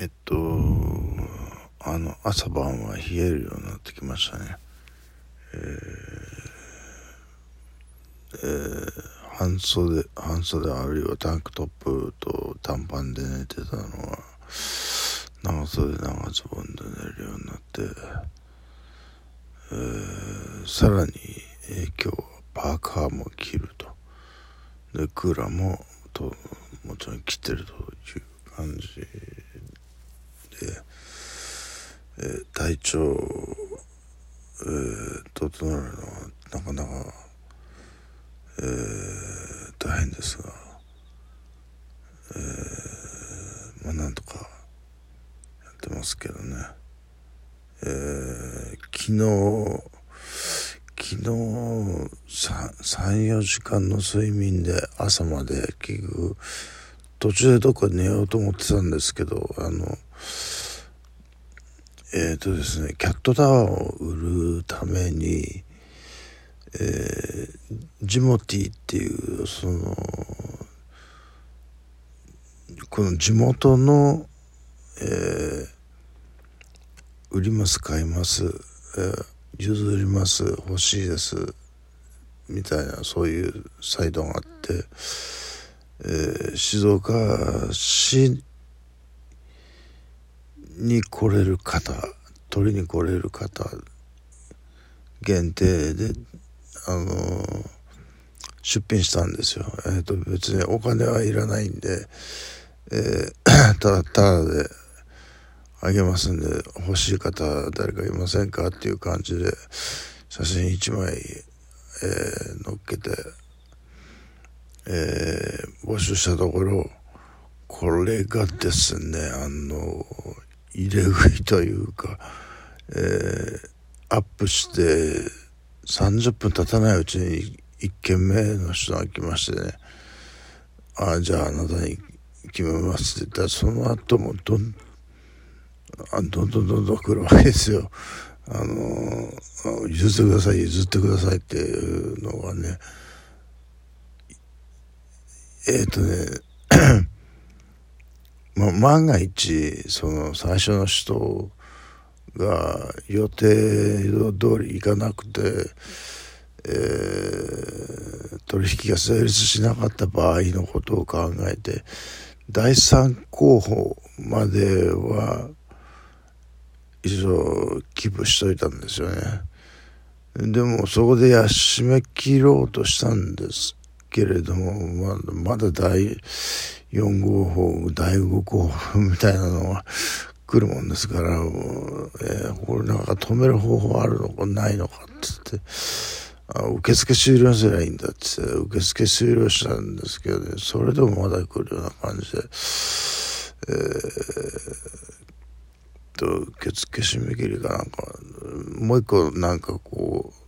えっとあの朝晩は冷えるようになってきましたね。えー、えー、半袖半袖あるいはタンクトップと短パンで寝てたのは長袖長ズボンで寝るようになって、えー、さらに、えー、今日はパーカーも着ると。でクーラーもともちろん着てるという感じ、えー、体調、えー、整えるのはなかなか、えー、大変ですが、え、まあなんとかやってますけどね、え、昨日昨日34時間の睡眠で朝まで結局途中でどっか寝ようと思ってたんですけどあのえっ、ー、とですねキャットタワーを売るために、えー、ジモティっていうそのこの地元の、えー、売ります買います、えー、譲ります欲しいですみたいなそういうサイトがあって。えー、静岡市に来れる方取りに来れる方限定であの、出品したんですよ。えっ、ー、と別にお金はいらないんで、えー、ただただであげますんで欲しい方誰かいませんかっていう感じで写真1枚、えー、載っけてえー、募集したところ、これがですね、あの、入れ食いというか、えー、アップして30分経たないうちに1件目の人が来ましてね、ああ、じゃああなたに決めますって言ったら、その後もどん、あどんどんどんどん来るわけですよ。あの、譲ってください、譲ってくださいっていうのがね、えっ、ー、とねま、万が一その最初の人が予定通り行かなくて、えー、取引が成立しなかった場合のことを考えて第三候補までは一応寄付しといたんですよね。でもそこで締め切ろうとしたんですけれども、ままだ第4号法、第5号法みたいなのが 来るもんですから、えー、これなんか止める方法あるのかないのかってって、あ受付終了すればいいんだってって受付終了したんですけどね、それでもまだ来るような感じで、えー、と、受付締め切りかなんか、もう一個なんかこう、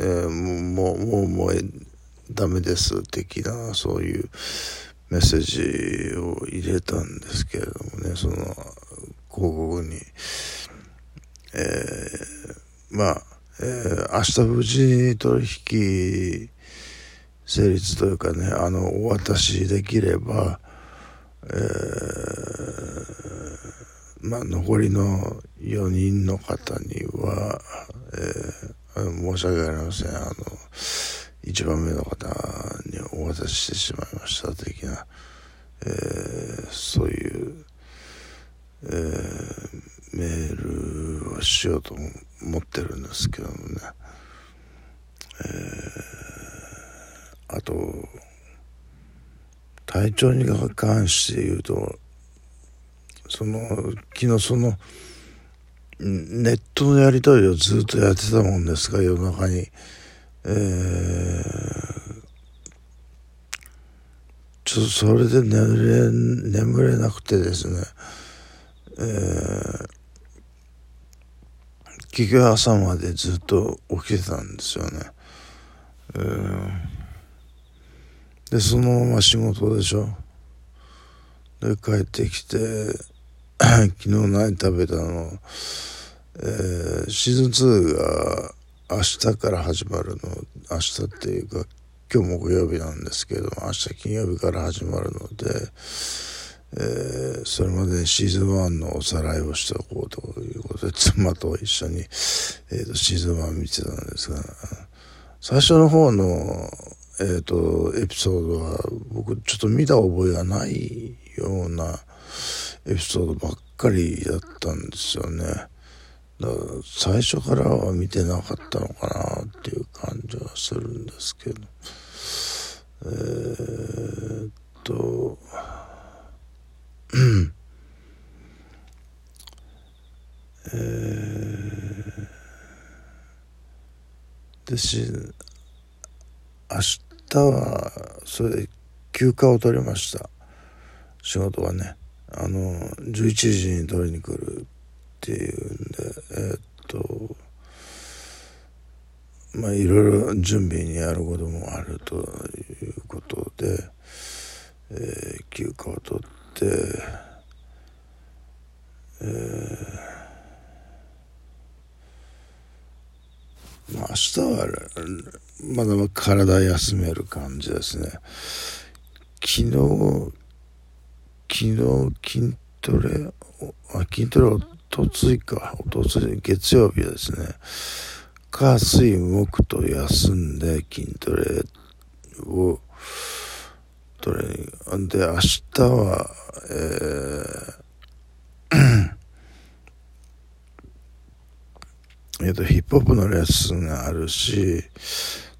えー、もう、もう、もう、ダメです的なそういうメッセージを入れたんですけれどもねその広告に、えー、まあ、えー、明日無事に取引成立というかねあのお渡しできれば、えー、まあ残りの4人の方には、えー、申し訳ありません。あの1番目の方にお渡ししてしまいました的な、えー、そういう、えー、メールをしようと思ってるんですけどもね、えー、あと体調に関して言うとその昨日そのネットのやり取りをずっとやってたもんですが夜中に。えー、ちょっとそれで眠れ眠れなくてですね、えー、結局朝までずっと起きてたんですよね。えー、でそのまま仕事でしょ。で帰ってきて 昨日何食べたの、えー、シーズン2が明日から始まるの明日っていうか今日木曜日なんですけども明日金曜日から始まるので、えー、それまでシーズン1のおさらいをしておこうということで妻と一緒に、えーと、シーズン1見てたんですが最初の方の、えーと、エピソードは僕ちょっと見た覚えがないようなエピソードばっかりだったんですよね。だから最初からは見てなかったのかなっていう感じはするんですけど。えー、っとえー、でし明日はそれで休暇を取りました。仕事はね。あの11時に取りに来るっていうんでえー、っとまあいろいろ準備にやることもあるということで、えー、休暇を取って、えー、まあ明日はまだまだ体休める感じですね昨日昨日筋トレあ筋トレをとついか、おとつい、月曜日ですね。火、水、木と休んで筋トレを、トレーニング。で、明日は、えー、えっと、ヒップホップのレッスンがあるし、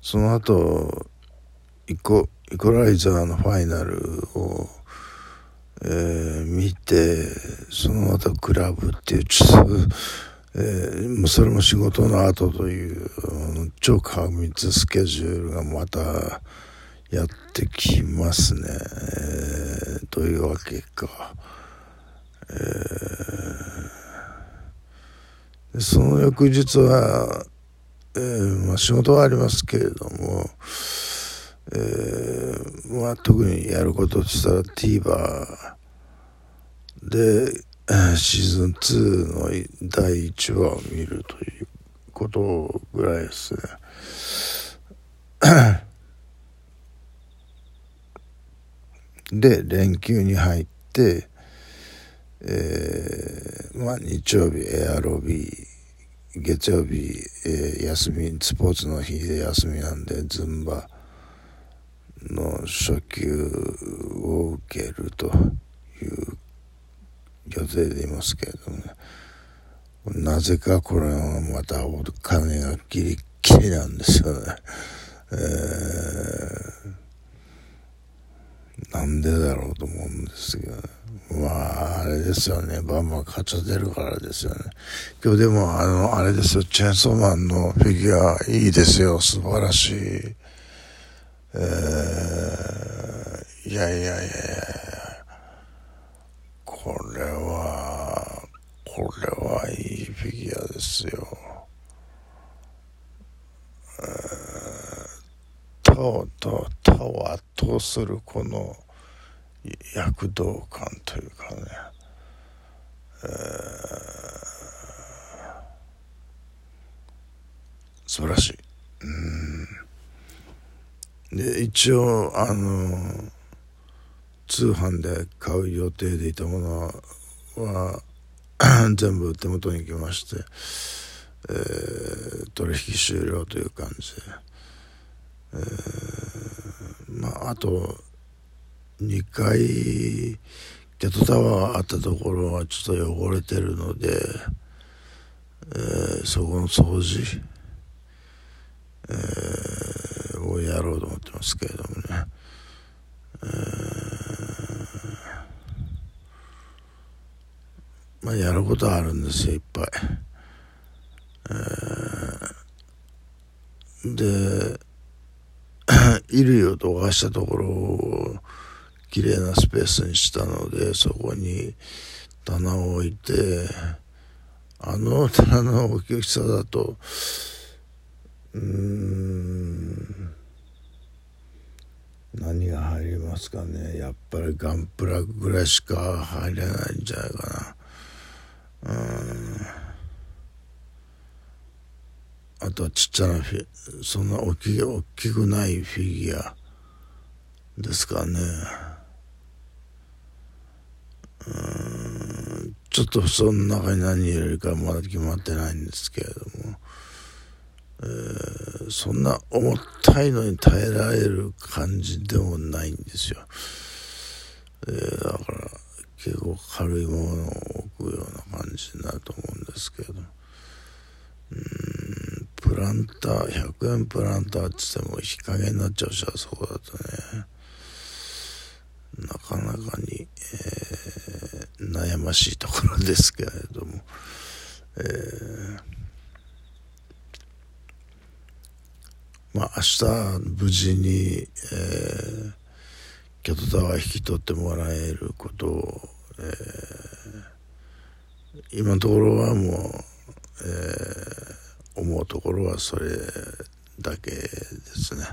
その後、イコ、イコライザーのファイナルを、えー、見てその後クラブっていうちょっと、えー、それも仕事の後という超過密スケジュールがまたやってきますね、えー、どういうわけか、えー、その翌日は、えーまあ、仕事はありますけれども、えー、まあ特にやることとしたら TVer でシーズン2の第1話を見るということぐらいですね。で連休に入って、えー、まあ日曜日エアロビー月曜日、えー、休みスポーツの日で休みなんでズンバの初級を受けるという予定でいますけれどもねなぜかこれはまたお金がギリギリなんですよね。えー、なんでだろうと思うんですけど、ね、まあ、あれですよね。バンバン買っちゃってるからですよね。今日でも、あの、あれですよ。チェーンソーマンのフィギュアいいですよ。素晴らしい。えー、いやいやいやいや。これはこれはいいフィギュアですよ。他をと他を圧倒するこの躍動感というかね、えー、素晴らしい。うんで一応あの通販で買う予定でいたものは 全部手元に来まして、えー、取引終了という感じで、えー、まああと2回ゲットタワーあったところはちょっと汚れてるので、えー、そこの掃除、えー、をやろうと思ってますけれどもね、えーまあ、やることはあるんですよいっぱい。えー、で衣類をどかしたところを綺麗なスペースにしたのでそこに棚を置いてあの棚の大きさだとうん何が入りますかねやっぱりガンプラぐらいしか入れないんじゃないかな。あとはちっちゃなフィそんな大き大きくないフィギュアですかね。うん。ちょっとその中に何入れるかまだ決まってないんですけれども、えー、そんな重たいのに耐えられる感じでもないんですよ、えー、だから結構軽いものをくような感じになると思うんですけどうんプランター100円プランターって言っても日陰になっちゃうしあそこだとねなかなかに、えー、悩ましいところですけれども、えー、まあ明日無事に、えー、キャトタワー引き取ってもらえることを、えー、今のところはもう、えー、思うところはそれだけですね。